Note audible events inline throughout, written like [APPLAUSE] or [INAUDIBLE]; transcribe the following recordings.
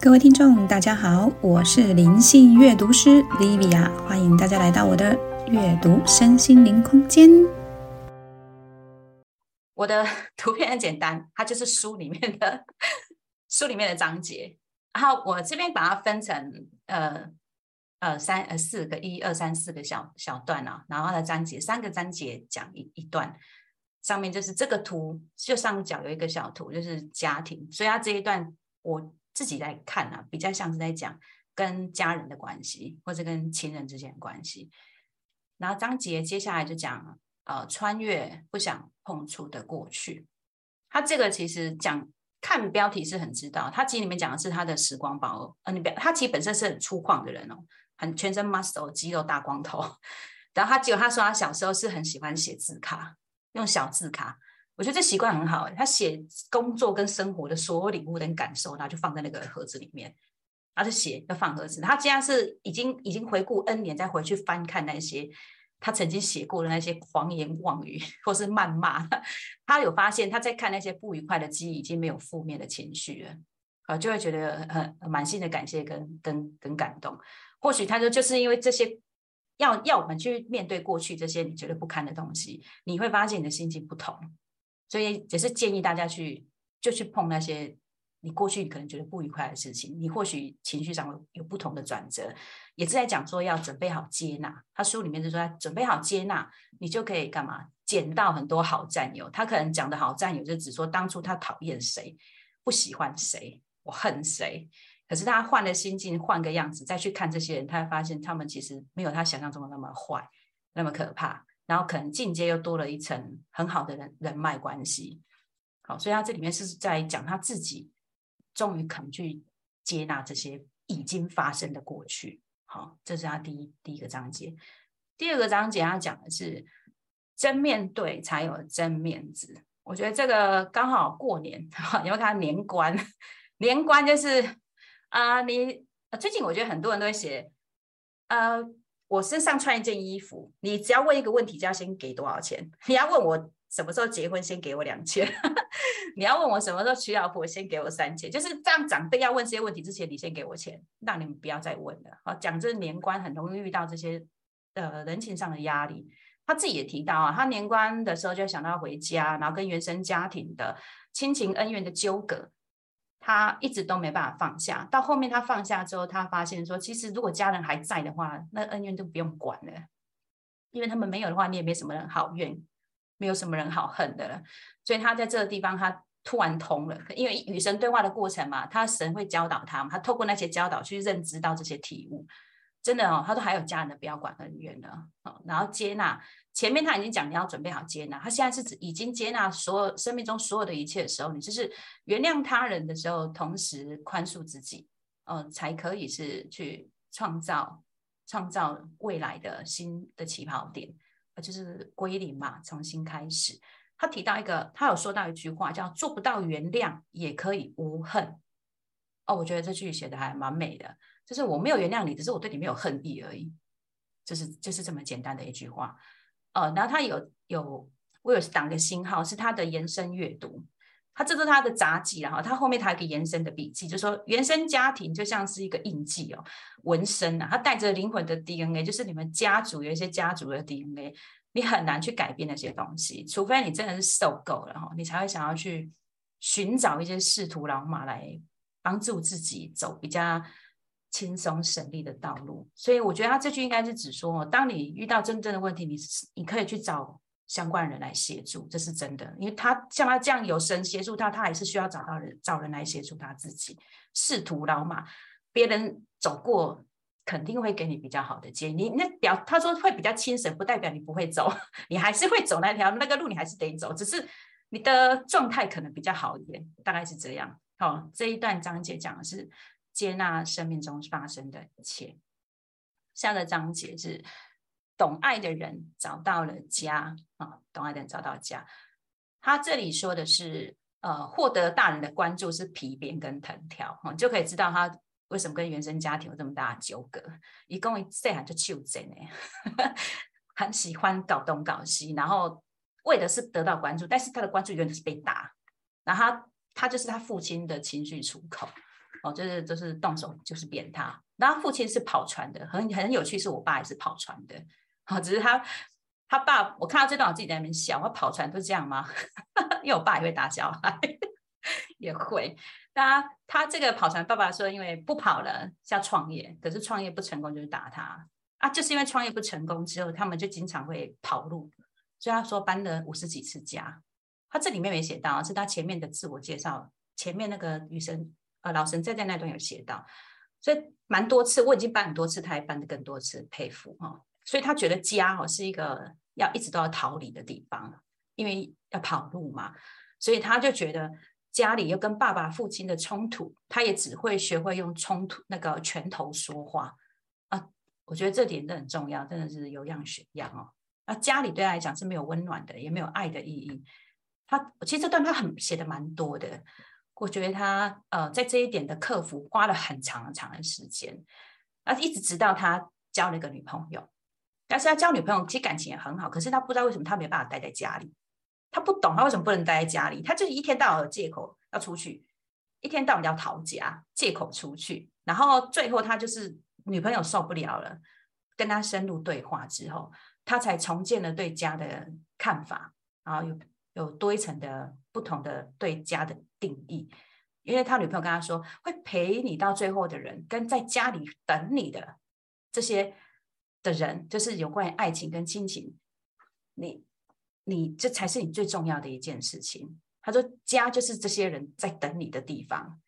各位听众，大家好，我是灵性阅读师 Livia，欢迎大家来到我的阅读身心灵空间。我的图片很简单，它就是书里面的 [LAUGHS] 书里面的章节，然后我这边把它分成呃呃三呃四个一二三四个小小段啊，然后它的章节三个章节讲一一段，上面就是这个图，就上角有一个小图，就是家庭，所以它这一段我。自己在看啊，比较像是在讲跟家人的关系，或者跟亲人之间的关系。然后张杰接下来就讲呃，穿越不想碰触的过去。他这个其实讲看标题是很知道，他其实里面讲的是他的时光宝，呃，你别他其实本身是很粗犷的人哦，很全身 muscle 肌肉大光头。[LAUGHS] 然后他结果他说他小时候是很喜欢写字卡，用小字卡。我觉得这习惯很好，他写工作跟生活的所有领悟跟感受，然后就放在那个盒子里面，然后就写要放盒子。他既然是已经已经回顾 N 年，再回去翻看那些他曾经写过的那些狂言妄语或是谩骂，他有发现他在看那些不愉快的记忆，已经没有负面的情绪了，啊，就会觉得很满心的感谢跟跟跟感动。或许他说就是因为这些要要我们去面对过去这些你觉得不堪的东西，你会发现你的心情不同。所以也是建议大家去，就去碰那些你过去可能觉得不愉快的事情，你或许情绪上有不同的转折，也是在讲说要准备好接纳。他书里面就说，准备好接纳，你就可以干嘛？捡到很多好战友。他可能讲的好战友，就只说当初他讨厌谁，不喜欢谁，我恨谁。可是他换了心境，换个样子再去看这些人，他会发现他们其实没有他想象中的那么坏，那么可怕。然后可能进阶又多了一层很好的人人脉关系，好，所以他这里面是在讲他自己终于肯去接纳这些已经发生的过去，好，这是他第一第一个章节。第二个章节他讲的是真面对才有真面子，我觉得这个刚好过年，[LAUGHS] 因为他年关，年关就是啊，你最近我觉得很多人都会写，呃。我身上穿一件衣服，你只要问一个问题，就要先给多少钱？[LAUGHS] 你要问我什么时候结婚，先给我两千；[LAUGHS] 你要问我什么时候娶老婆，先给我三千。就是这样，长辈要问这些问题之前，你先给我钱，让你们不要再问了。好，讲这年关很容易遇到这些呃人情上的压力。他自己也提到啊，他年关的时候就想到回家，然后跟原生家庭的亲情恩怨的纠葛。他一直都没办法放下，到后面他放下之后，他发现说，其实如果家人还在的话，那恩怨都不用管了，因为他们没有的话，你也没什么人好怨，没有什么人好恨的了。所以他在这个地方，他突然通了，因为与神对话的过程嘛，他神会教导他，他透过那些教导去认知到这些体悟。真的哦，他说还有家人的不要管恩怨的，然后接纳。前面他已经讲你要准备好接纳，他现在是指已经接纳所有生命中所有的一切的时候，你就是原谅他人的时候，同时宽恕自己，呃，才可以是去创造创造未来的新的起跑点，呃，就是归零嘛，重新开始。他提到一个，他有说到一句话叫“做不到原谅也可以无恨”，哦，我觉得这句写的还蛮美的，就是我没有原谅你，只是我对你没有恨意而已，就是就是这么简单的一句话。呃，然后他有有，我有挡个星号，是他的延伸阅读。他这是他的杂记，然后他后面他一个延伸的笔记，就说原生家庭就像是一个印记哦，纹身啊，它带着灵魂的 DNA，就是你们家族有一些家族的 DNA，你很难去改变那些东西，除非你真的是受够了哈，你才会想要去寻找一些仕途老马来帮助自己走比较。轻松省力的道路，所以我觉得他这句应该是指说，当你遇到真正的问题，你你可以去找相关人来协助，这是真的。因为他像他这样有神协助他，他还是需要找到人找人来协助他自己。仕途老马，别人走过肯定会给你比较好的建议。你那表他说会比较轻省，不代表你不会走，[LAUGHS] 你还是会走那条那个路，你还是得走，只是你的状态可能比较好一点，大概是这样。好，这一段章节讲的是。接纳生命中发生的一切。下个章节是懂爱的人找到了家啊，懂爱的人找到家。他这里说的是，呃，获得大人的关注是皮鞭跟藤条，哈，就可以知道他为什么跟原生家庭有这么大的纠葛。一共一岁还就求真呢，[LAUGHS] 很喜欢搞东搞西，然后为的是得到关注，但是他的关注永远是被打，然后他他就是他父亲的情绪出口。哦，就是就是动手就是扁他。然后父亲是跑船的，很很有趣，是我爸也是跑船的，好，只是他他爸，我看到这段我自己在那边笑，我跑船都这样吗？[LAUGHS] 因为我爸也会打小孩，[LAUGHS] 也会。那他这个跑船爸爸说，因为不跑了要创业，可是创业不成功就是打他啊，就是因为创业不成功之后，他们就经常会跑路，所以他说搬了五十几次家。他这里面没写到，是他前面的自我介绍，前面那个女生呃老神在在那段有写到，所以蛮多次，我已经搬很多次，他还搬的更多次，佩服哈。所以他觉得家哦是一个要一直都要逃离的地方，因为要跑路嘛，所以他就觉得。家里又跟爸爸、父亲的冲突，他也只会学会用冲突那个拳头说话啊！我觉得这点都很重要，真的是有样学样哦。那家里对他来讲是没有温暖的，也没有爱的意义。他其实这段他很写的蛮多的，我觉得他呃在这一点的克服花了很长很长的时间，而，一直直到他交了一个女朋友，但是他交女朋友其实感情也很好，可是他不知道为什么他没办法待在家里。他不懂，他为什么不能待在家里？他就是一天到晚借口要出去，一天到晚要逃家，借口出去。然后最后他就是女朋友受不了了，跟他深入对话之后，他才重建了对家的看法，然后有有多一层的不同的对家的定义。因为他女朋友跟他说，会陪你到最后的人，跟在家里等你的这些的人，就是有关于爱情跟亲情，你。你这才是你最重要的一件事情。他说，家就是这些人在等你的地方，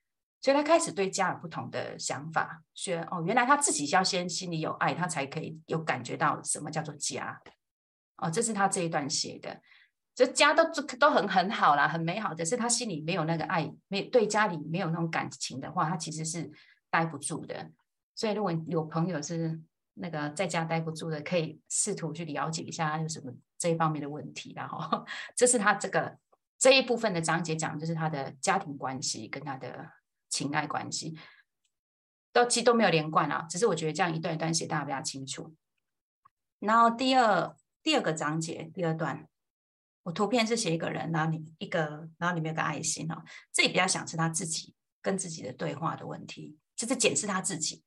所以他开始对家有不同的想法。说哦，原来他自己要先心里有爱，他才可以有感觉到什么叫做家。哦，这是他这一段写的。这家都都都很很好啦，很美好。可是他心里没有那个爱，没对家里没有那种感情的话，他其实是待不住的。所以如果有朋友是那个在家待不住的，可以试图去了解一下他有什么。这一方面的问题，然后 [LAUGHS] 这是他这个这一部分的章节讲，就是他的家庭关系跟他的情爱关系，都其实都没有连贯啊。只是我觉得这样一段一段写，大家比较清楚。然后第二第二个章节第二段，我图片是写一个人，然后你一个，然后里面有个爱心哦。这里比较想是他自己跟自己的对话的问题，就是检视他自己。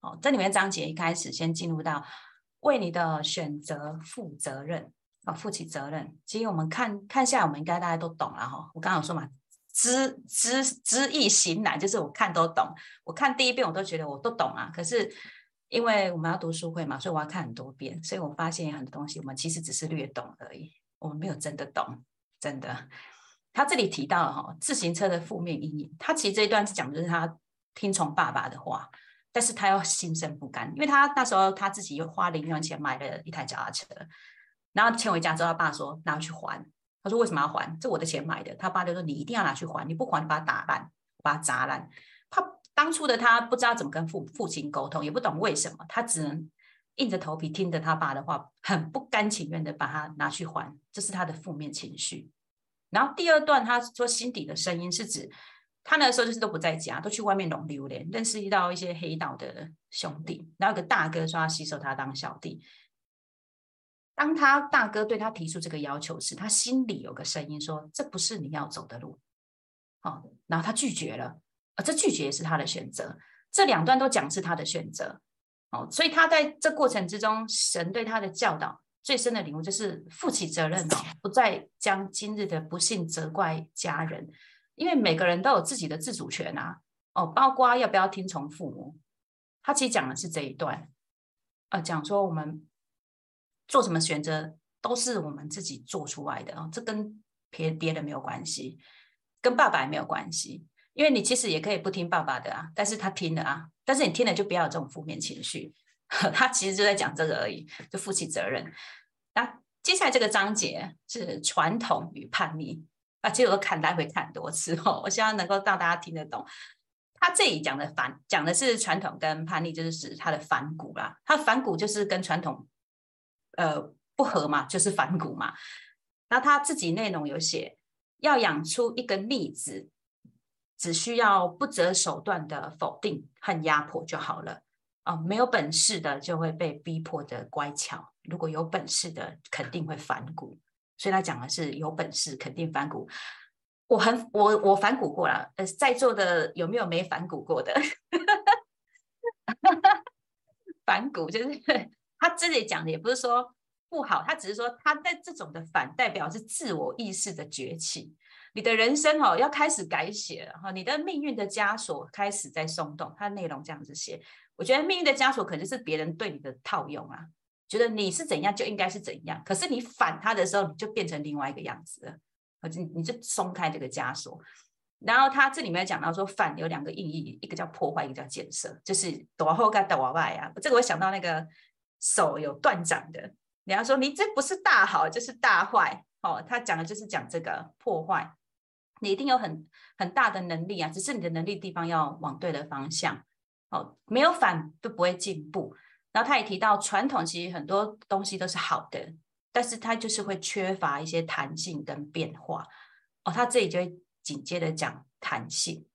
哦，这里面章节一开始先进入到为你的选择负责任。啊，负起责任。其实我们看看下来，我们应该大家都懂了哈。我刚刚有说嘛，知知知易行难，就是我看都懂。我看第一遍我都觉得我都懂啊。可是因为我们要读书会嘛，所以我要看很多遍。所以我发现很多东西，我们其实只是略懂而已，我们没有真的懂。真的，他这里提到哈，自行车的负面阴影。他其实这一段是讲的是他听从爸爸的话，但是他又心生不甘，因为他那时候他自己又花零用钱买了一台脚踏车。然后牵回家之后，他爸说拿去还。他说为什么要还？这我的钱买的。他爸就说你一定要拿去还，你不还，你把它打烂，把它砸烂。他当初的他不知道怎么跟父父亲沟通，也不懂为什么，他只能硬着头皮听着他爸的话，很不甘情愿的把它拿去还。这是他的负面情绪。然后第二段他说心底的声音是指他那时候就是都不在家，都去外面弄榴莲，认识到一些黑道的兄弟，然后有个大哥说要吸收他当小弟。当他大哥对他提出这个要求时，他心里有个声音说：“这不是你要走的路。”好，然后他拒绝了。啊，这拒绝也是他的选择。这两段都讲是他的选择。哦，所以他在这过程之中，神对他的教导最深的领悟就是负起责任哦，不再将今日的不幸责怪家人，因为每个人都有自己的自主权啊。哦，包括要不要听从父母。他其实讲的是这一段，啊，讲说我们。做什么选择都是我们自己做出来的啊，这跟别别的没有关系，跟爸爸也没有关系。因为你其实也可以不听爸爸的啊，但是他听了啊，但是你听了就不要有这种负面情绪。[LAUGHS] 他其实就在讲这个而已，就负起责任。那接下来这个章节是传统与叛逆啊，其实我都看来回看很多次哦，我希望能够让大家听得懂。他这里讲的反讲的是传统跟叛逆，就是指他的反骨啦。他反骨就是跟传统。呃，不合嘛，就是反骨嘛。那他自己内容有写，要养出一个逆子，只需要不择手段的否定和压迫就好了。啊，没有本事的就会被逼迫的乖巧，如果有本事的肯定会反骨。所以他讲的是有本事肯定反骨。我很我我反骨过了，呃，在座的有没有没反骨过的？[LAUGHS] 反骨就是他这里讲的，也不是说不好，他只是说他在这种的反代表是自我意识的崛起。你的人生哦要开始改写了哈，你的命运的枷锁开始在松动。它的内容这样子写，我觉得命运的枷锁可能是别人对你的套用啊，觉得你是怎样就应该是怎样，可是你反他的时候，你就变成另外一个样子了，你你就松开这个枷锁。然后他这里面讲到说反有两个意义，一个叫破坏，一个叫建设，就是多后跟多外啊。这个我想到那个手有断掌的，你要说你这不是大好就是大坏哦，他讲的就是讲这个破坏。你一定有很很大的能力啊，只是你的能力地方要往对的方向。哦，没有反就不会进步。然后他也提到，传统其实很多东西都是好的，但是它就是会缺乏一些弹性跟变化。哦，他这里就会紧接着讲弹性。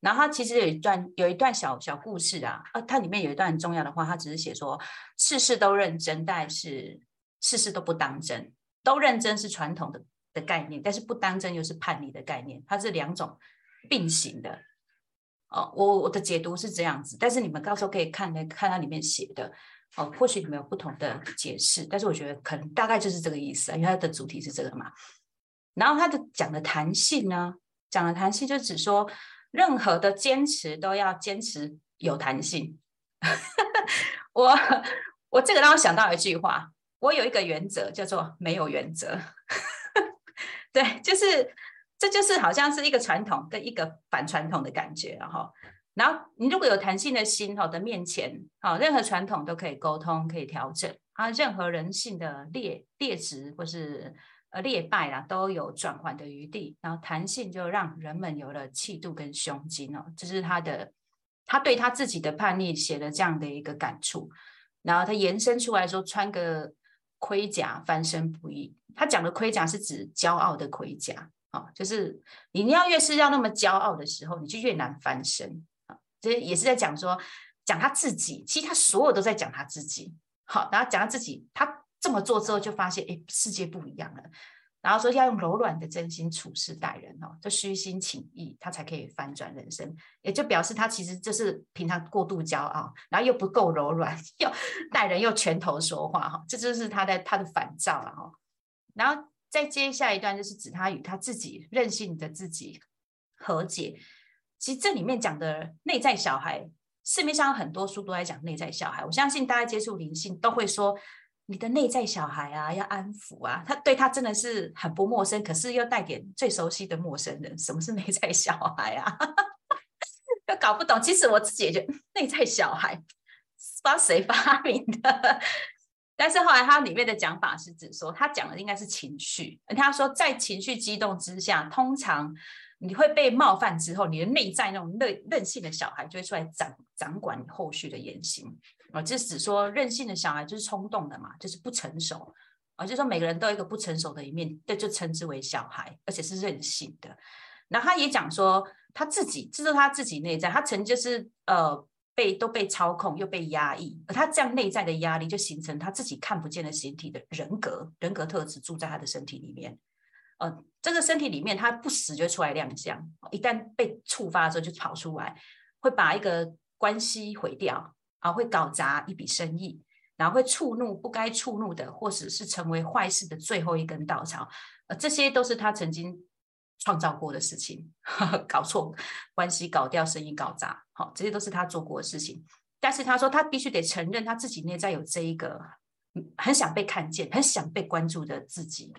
然后他其实有一段有一段小小故事啊，啊，它里面有一段很重要的话，他只是写说事事都认真，但是事事都不当真。都认真是传统的。的概念，但是不当真又是叛逆的概念，它是两种并行的。哦，我我的解读是这样子，但是你们到时候可以看看它里面写的哦，或许你们有不同的解释，但是我觉得可能大概就是这个意思，因为它的主题是这个嘛。然后它的讲的弹性呢，讲的弹性就只说任何的坚持都要坚持有弹性。[LAUGHS] 我我这个让我想到一句话，我有一个原则叫做没有原则。[LAUGHS] 对，就是，这就是好像是一个传统跟一个反传统的感觉，然后，然后你如果有弹性的心哈的面前，好，任何传统都可以沟通，可以调整啊，任何人性的劣劣质或是呃劣败啦，都有转换的余地，然后弹性就让人们有了气度跟胸襟哦，这是他的，他对他自己的叛逆写了这样的一个感触，然后他延伸出来说，穿个盔甲翻身不易。他讲的盔甲是指骄傲的盔甲啊，就是你要越是要那么骄傲的时候，你就越难翻身啊。这也是在讲说，讲他自己，其实他所有都在讲他自己。好，然后讲他自己，他这么做之后就发现，哎，世界不一样了。然后说要用柔软的真心处事待人哦，就虚心情意，他才可以翻转人生。也就表示他其实就是平常过度骄傲，然后又不够柔软，又待人又拳头说话哈，这就是他的他的反照了哈。然后再接下一段，就是指他与他自己任性的自己和解。其实这里面讲的内在小孩，市面上很多书都在讲内在小孩。我相信大家接触灵性都会说，你的内在小孩啊，要安抚啊。他对他真的是很不陌生，可是又带点最熟悉的陌生人。什么是内在小孩啊？[LAUGHS] 又搞不懂。其实我自己也觉得内在小孩，不知道谁发明的。[LAUGHS] 但是后来他里面的讲法是指说，他讲的应该是情绪。他说，在情绪激动之下，通常你会被冒犯之后，你的内在那种任任性的小孩就会出来掌掌管你后续的言行。啊，这是指说任性的小孩就是冲动的嘛，就是不成熟。啊，就是说每个人都有一个不成熟的一面，这就称之为小孩，而且是任性的。那他也讲说，他自己这是他自己内在，他曾就是呃。被都被操控又被压抑，而他这样内在的压力就形成他自己看不见的形体的人格，人格特质住在他的身体里面。呃，这个身体里面他不死就出来亮相，一旦被触发的时候就跑出来，会把一个关系毁掉啊，会搞砸一笔生意，然后会触怒不该触怒的，或者是成为坏事的最后一根稻草。呃，这些都是他曾经。创造过的事情，[LAUGHS] 搞错关系，搞掉生意，搞砸，好，这些都是他做过的事情。但是他说，他必须得承认他自己内在有这一个很想被看见、很想被关注的自己。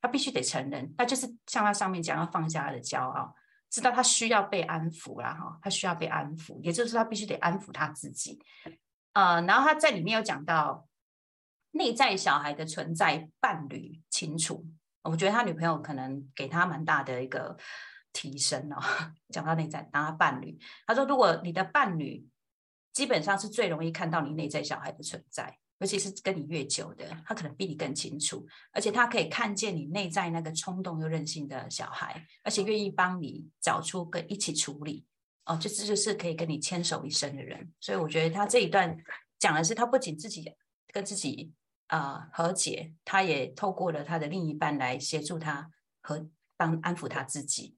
他必须得承认，那就是像他上面讲，要放下他的骄傲，知道他需要被安抚啦，哈，他需要被安抚，也就是他必须得安抚他自己。呃，然后他在里面有讲到内在小孩的存在，伴侣清楚。我觉得他女朋友可能给他蛮大的一个提升哦。[LAUGHS] 讲到内在，当他伴侣，他说，如果你的伴侣基本上是最容易看到你内在小孩的存在，尤其是跟你越久的，他可能比你更清楚，而且他可以看见你内在那个冲动又任性的小孩，而且愿意帮你找出跟一起处理哦，就这就是可以跟你牵手一生的人。所以我觉得他这一段讲的是，他不仅自己跟自己。啊，和解，他也透过了他的另一半来协助他和帮安抚他自己。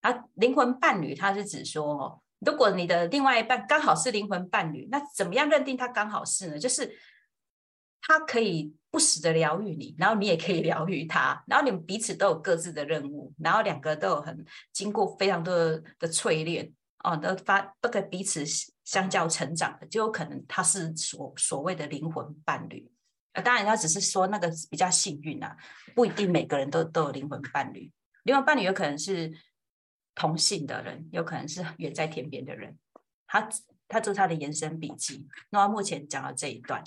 啊，灵魂伴侣，他是指说哦，如果你的另外一半刚好是灵魂伴侣，那怎么样认定他刚好是呢？就是他可以不时的疗愈你，然后你也可以疗愈他，然后你们彼此都有各自的任务，然后两个都有很经过非常多的淬炼哦，都发都可以彼此相较成长的，就有可能他是所所谓的灵魂伴侣。呃，当然他只是说那个比较幸运啊，不一定每个人都都有灵魂伴侣，灵魂伴侣有可能是。同性的人有可能是远在天边的人，他他做他的延伸笔记。那目前讲到这一段，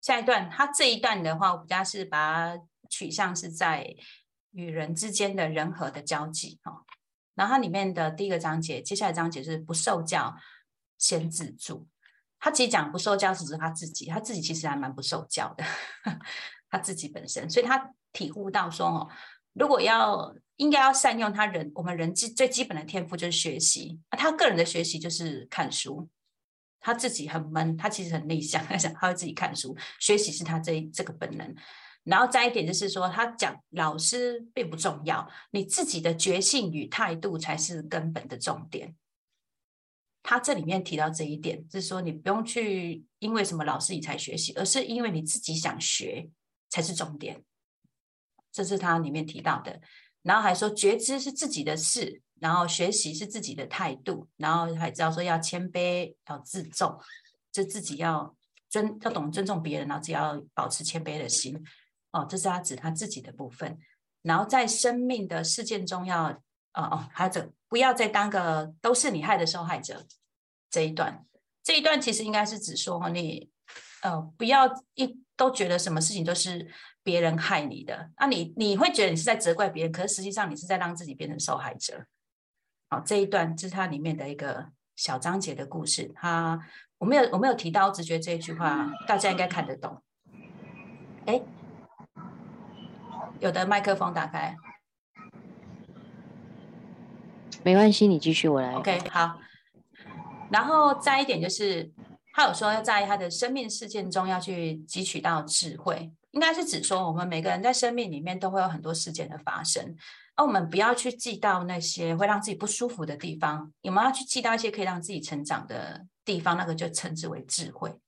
下一段他这一段的话，我比较是把它取向是在与人之间的人和的交际哈。然后它里面的第一个章节，接下来章节是不受教先自助。他其实讲不受教只是他自己，他自己其实还蛮不受教的，[LAUGHS] 他自己本身，所以他体悟到说哦。如果要应该要善用他人，我们人基最基本的天赋就是学习。他个人的学习就是看书，他自己很闷，他其实很内向，[LAUGHS] 他想他会自己看书学习是他这这个本能。然后再一点就是说，他讲老师并不重要，你自己的觉性与态度才是根本的重点。他这里面提到这一点，就是说你不用去因为什么老师你才学习，而是因为你自己想学才是重点。这是他里面提到的，然后还说觉知是自己的事，然后学习是自己的态度，然后还知道说要谦卑，要自重，就自己要尊，要懂尊重别人，然后只要保持谦卑的心。哦，这是他指他自己的部分。然后在生命的事件中要，哦哦，还有这不要再当个都是你害的受害者。这一段，这一段其实应该是指说你，呃，不要一都觉得什么事情都是。别人害你的，那你你会觉得你是在责怪别人，可是实际上你是在让自己变成受害者。好，这一段是它里面的一个小章节的故事。它我没有我没有提到，直觉这一句话大家应该看得懂。哎，有的麦克风打开，没关系，你继续，我来。OK，好。然后再一点就是，他有说要在他的生命事件中要去汲取到智慧。应该是指说，我们每个人在生命里面都会有很多事件的发生，而我们不要去记到那些会让自己不舒服的地方，我们要去记到一些可以让自己成长的地方，那个就称之为智慧。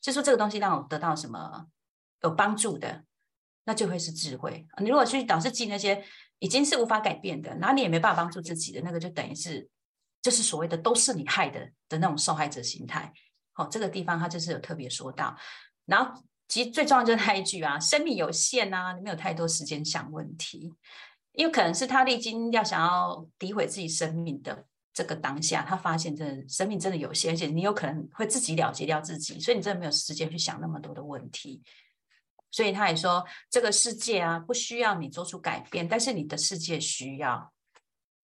就说这个东西让我得到什么有帮助的，那就会是智慧。你如果去老是记那些已经是无法改变的，然后你也没办法帮助自己的，那个就等于是就是所谓的都是你害的的那种受害者心态。好，这个地方他就是有特别说到，然后。其实最重要就是那一句啊，生命有限啊，你没有太多时间想问题，因为可能是他历经要想要诋毁自己生命的这个当下，他发现真的生命真的有限，而且你有可能会自己了结掉自己，所以你真的没有时间去想那么多的问题。所以他也说，这个世界啊，不需要你做出改变，但是你的世界需要。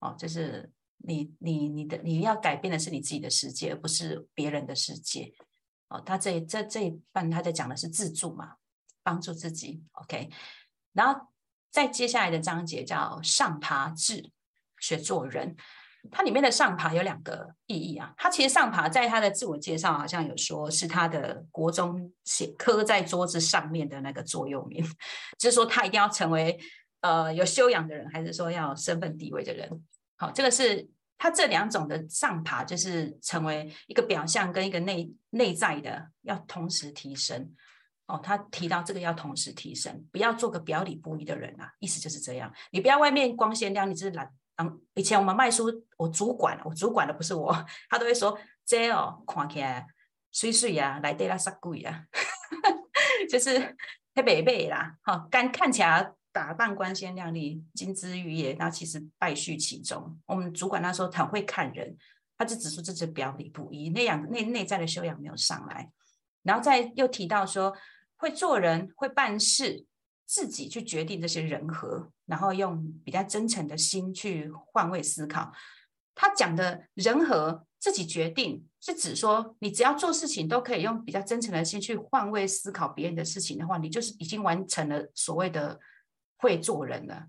哦，就是你你你的你要改变的是你自己的世界，而不是别人的世界。哦，他这这这一半他在讲的是自助嘛，帮助自己，OK。然后再接下来的章节叫上爬智，学做人。它里面的上爬有两个意义啊。它其实上爬在他的自我介绍好像有说是他的国中写刻在桌子上面的那个座右铭，就是说他一定要成为呃有修养的人，还是说要身份地位的人？好，这个是。他这两种的上爬，就是成为一个表象跟一个内内在的，要同时提升。哦，他提到这个要同时提升，不要做个表里不一的人啊，意思就是这样。你不要外面光鲜亮丽，就是懒。嗯，以前我们卖书，我主管，我主管的不是我，他都会说这哦，看起来水水啊，来对啦杀鬼啊，[LAUGHS] 就是特别美啦，哈，干看起来。打扮光鲜亮丽、金枝玉叶，那其实败絮其中。我们主管那时候很会看人，他就指出这是表里不一，那样内内在的修养没有上来。然后再又提到说，会做人、会办事，自己去决定这些人和，然后用比较真诚的心去换位思考。他讲的人和自己决定，是指说你只要做事情都可以用比较真诚的心去换位思考别人的事情的话，你就是已经完成了所谓的。会做人了，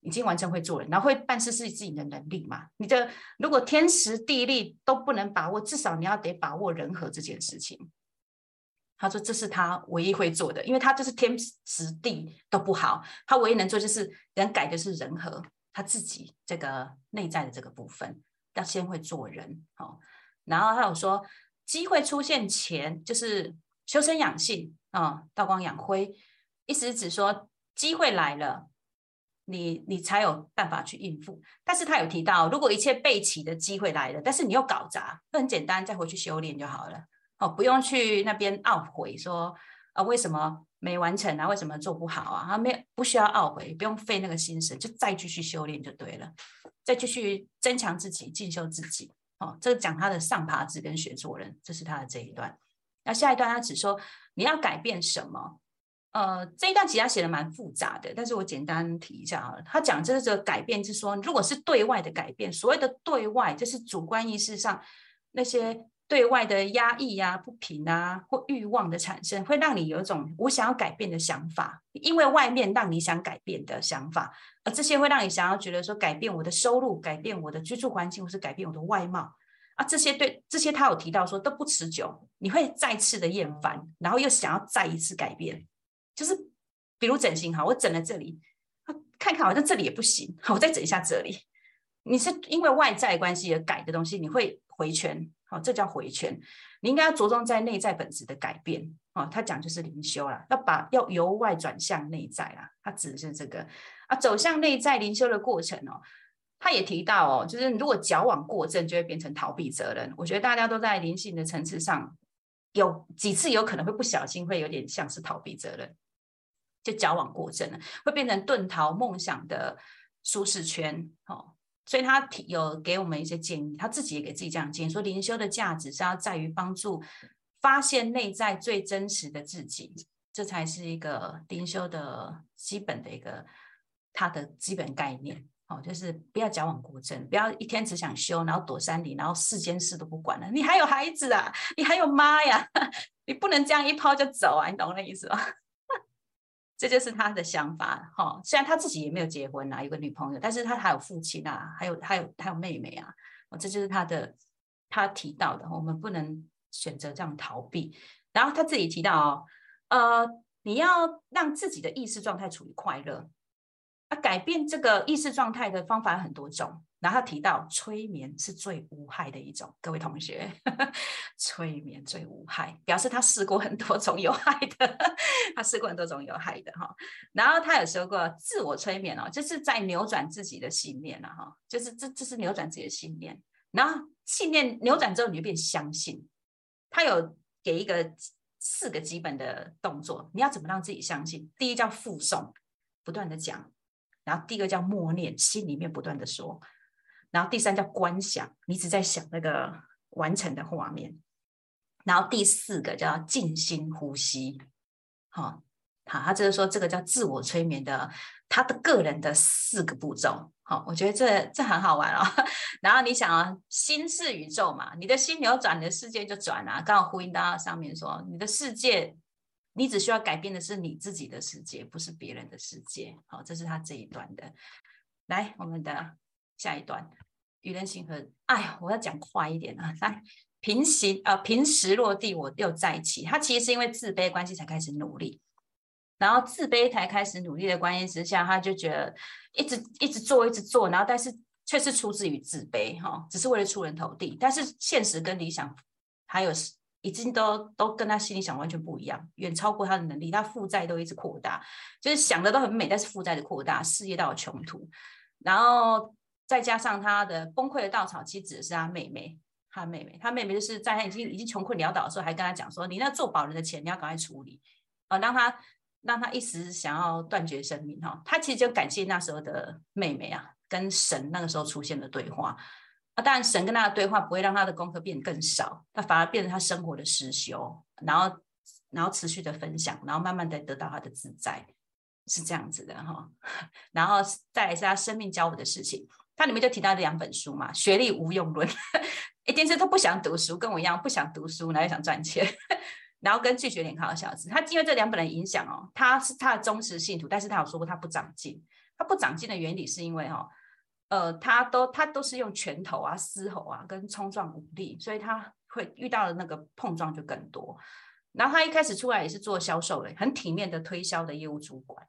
已经完成会做人，然后会办事是自己的能力嘛？你的如果天时地利都不能把握，至少你要得把握人和这件事情。他说这是他唯一会做的，因为他就是天时地都不好，他唯一能做就是能改的是人和他自己这个内在的这个部分，要先会做人。好，然后他有说机会出现前就是修身养性啊，道光养灰，意思是指说机会来了。你你才有办法去应付，但是他有提到，如果一切备齐的机会来了，但是你又搞砸，那很简单，再回去修炼就好了，哦，不用去那边懊悔说啊为什么没完成啊，为什么做不好啊，他没不需要懊悔，不用费那个心神，就再继续修炼就对了，再继续增强自己，进修自己，哦，这个讲他的上爬子跟学做人，这是他的这一段，那下一段他只说你要改变什么。呃，这一段其实他写的蛮复杂的，但是我简单提一下啊。他讲这个改变，是说如果是对外的改变，所谓的对外，就是主观意识上那些对外的压抑呀、不平啊或欲望的产生，会让你有一种我想要改变的想法，因为外面让你想改变的想法，而这些会让你想要觉得说改变我的收入、改变我的居住环境，或是改变我的外貌啊，这些对这些他有提到说都不持久，你会再次的厌烦，然后又想要再一次改变。就是，比如整形哈，我整了这里，看看好像这里也不行，好，我再整一下这里。你是因为外在关系而改的东西，你会回圈，好，这叫回圈。你应该要着重在内在本质的改变，哦，他讲就是灵修了，要把要由外转向内在啦，他指的是这个啊，走向内在灵修的过程哦。他也提到哦，就是如果矫枉过正，就会变成逃避责任。我觉得大家都在灵性的层次上，有几次有可能会不小心，会有点像是逃避责任。就矫枉过正了，会变成遁逃梦想的舒适圈哦。所以他提有给我们一些建议，他自己也给自己这样建议，说灵修的价值是要在于帮助发现内在最真实的自己，这才是一个灵修的基本的一个他的基本概念哦，就是不要矫枉过正，不要一天只想修，然后躲山里，然后世间事都不管了。你还有孩子啊，你还有妈呀，[LAUGHS] 你不能这样一抛就走啊，你懂那意思吗？这就是他的想法哈，虽然他自己也没有结婚啊，有个女朋友，但是他还有父亲啊，还有还有还有妹妹啊，哦，这就是他的他提到的，我们不能选择这样逃避。然后他自己提到哦，呃，你要让自己的意识状态处于快乐，啊，改变这个意识状态的方法很多种。然后提到催眠是最无害的一种，各位同学，[LAUGHS] 催眠最无害，表示他试过很多种有害的，他试过很多种有害的哈。然后他有说过自我催眠哦，就是在扭转自己的信念了哈，就是这这是扭转自己的信念。然后信念扭转之后，你就变相信。他有给一个四个基本的动作，你要怎么让自己相信？第一叫复诵，不断的讲；然后第二个叫默念，心里面不断的说。然后第三叫观想，你只在想那个完成的画面。然后第四个叫静心呼吸，好，好，他就是说这个叫自我催眠的，他的个人的四个步骤。好，我觉得这这很好玩哦。[LAUGHS] 然后你想啊，心是宇宙嘛，你的心扭转，你的世界就转了。刚好呼应到上面说，你的世界，你只需要改变的是你自己的世界，不是别人的世界。好，这是他这一段的。来，我们的。下一段，与人行和，哎呀，我要讲快一点啊！来，平行呃，平时落地，我又在一起。他其实是因为自卑关系才开始努力，然后自卑才开始努力的关系之下，他就觉得一直一直做，一直做，然后但是却是出自于自卑哈，只是为了出人头地。但是现实跟理想还有已经都都跟他心里想完全不一样，远超过他的能力。他负债都一直扩大，就是想的都很美，但是负债的扩大，事业到了穷途，然后。再加上他的崩溃的稻草，其实指的是他妹妹。他妹妹，他妹妹就是在他已经已经穷困潦倒的时候，还跟他讲说：“你那做保人的钱，你要赶快处理啊，让他让他一时想要断绝生命哈。”他其实就感谢那时候的妹妹啊，跟神那个时候出现的对话啊。当然，神跟他的对话不会让他的功课变得更少，他反而变成他生活的实修，然后然后持续的分享，然后慢慢的得到他的自在，是这样子的哈。[LAUGHS] 然后再来是他生命教我的事情。它里面就提到两本书嘛，《学历无用论》，[LAUGHS] 一定是他不想读书，跟我一样不想读书，然后想赚钱，[LAUGHS] 然后跟拒绝联考的小子，他因为这两本的影响哦，他是他的忠实信徒，但是他有说过他不长进，他不长进的原理是因为哈，呃，他都他都是用拳头啊、嘶吼啊跟冲撞武力，所以他会遇到的那个碰撞就更多。然后他一开始出来也是做销售的，很体面的推销的业务主管，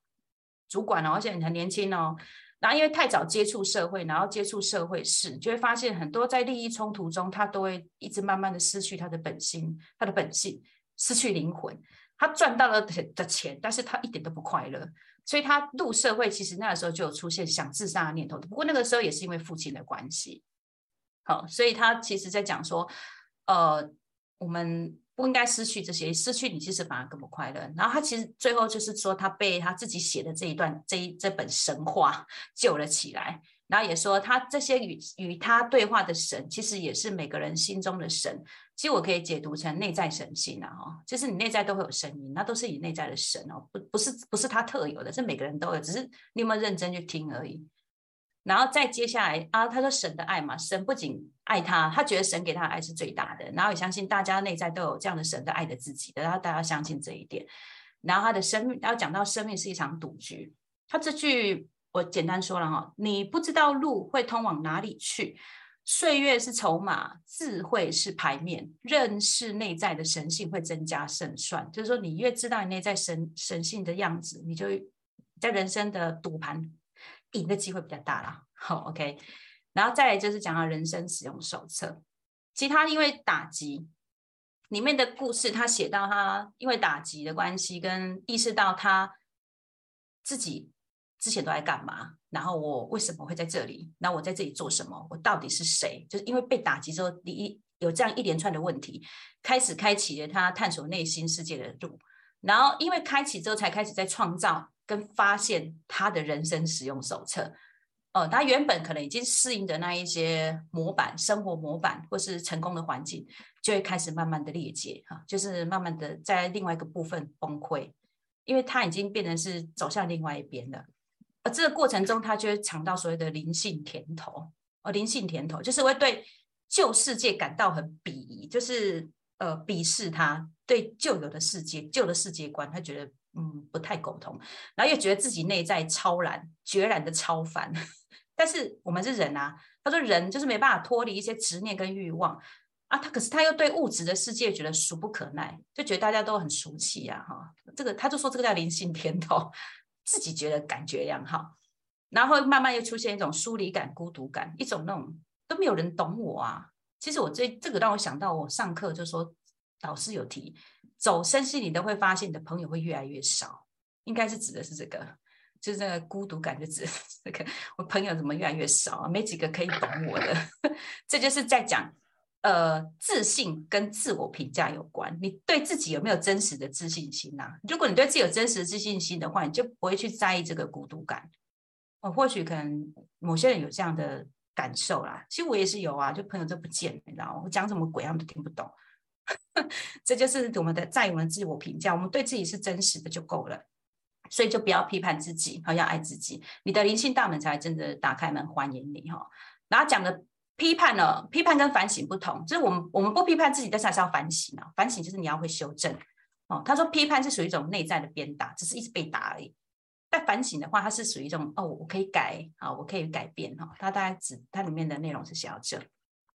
主管哦，而且很年轻哦。然后因为太早接触社会，然后接触社会事，就会发现很多在利益冲突中，他都会一直慢慢的失去他的本心，他的本性，失去灵魂。他赚到了的钱，但是他一点都不快乐。所以他入社会，其实那个时候就有出现想自杀的念头。不过那个时候也是因为父亲的关系。好，所以他其实在讲说，呃，我们。不应该失去这些，失去你其实反而更不快乐。然后他其实最后就是说，他被他自己写的这一段这一这本神话 [LAUGHS] 救了起来。然后也说，他这些与与他对话的神，其实也是每个人心中的神。其实我可以解读成内在神性啊，哈，就是你内在都会有声音，那都是你内在的神哦，不不是不是他特有的，是每个人都有，只是你有没有认真去听而已。然后再接下来啊，他说神的爱嘛，神不仅爱他，他觉得神给他的爱是最大的，然后也相信大家内在都有这样的神的爱的自己的，然后大家相信这一点。然后他的生命，要讲到生命是一场赌局，他这句我简单说了哈，你不知道路会通往哪里去，岁月是筹码，智慧是牌面，认识内在的神性会增加胜算，就是说你越知道你内在神神性的样子，你就在人生的赌盘。赢的机会比较大啦。好，OK，然后再来就是讲到人生使用手册。其他因为打击里面的故事，他写到他因为打击的关系，跟意识到他自己之前都在干嘛，然后我为什么会在这里？那我在这里做什么？我到底是谁？就是因为被打击之后，第一有这样一连串的问题，开始开启了他探索内心世界的路。然后因为开启之后，才开始在创造。跟发现他的人生使用手册，哦，他原本可能已经适应的那一些模板、生活模板，或是成功的环境，就会开始慢慢的裂解，哈，就是慢慢的在另外一个部分崩溃，因为他已经变成是走向另外一边了。而这个过程中，他就会尝到所谓的灵性甜头，哦，灵性甜头就是会对旧世界感到很鄙夷，就是呃鄙视他对旧有的世界、旧的世界观，他觉得。嗯，不太沟通，然后又觉得自己内在超然、决然的超凡。[LAUGHS] 但是我们是人啊，他说人就是没办法脱离一些执念跟欲望啊。他可是他又对物质的世界觉得俗不可耐，就觉得大家都很俗气呀，哈。这个他就说这个叫灵性天头，自己觉得感觉良好，然后慢慢又出现一种疏离感、孤独感，一种那种都没有人懂我啊。其实我这这个让我想到，我上课就说老师有提。走身心你都会发现你的朋友会越来越少，应该是指的是这个，就是这个孤独感，就指这个我朋友怎么越来越少啊？没几个可以懂我的，[LAUGHS] 这就是在讲呃自信跟自我评价有关。你对自己有没有真实的自信心呐？如果你对自己有真实的自信心的话，你就不会去在意这个孤独感。哦，或许可能某些人有这样的感受啦，其实我也是有啊，就朋友都不见，你知道吗？我讲什么鬼，他们都听不懂。[LAUGHS] 这就是我们的在我们自我评价，我们对自己是真实的就够了，所以就不要批判自己，好要爱自己，你的灵性大门才真的打开门欢迎你哈。然后讲的批判呢，批判跟反省不同，就是我们我们不批判自己，但是还是要反省啊。反省就是你要会修正哦。他说批判是属于一种内在的鞭打，只是一直被打而已。但反省的话，它是属于一种哦，我可以改啊，我可以改变哈。它大概指它里面的内容是写到这。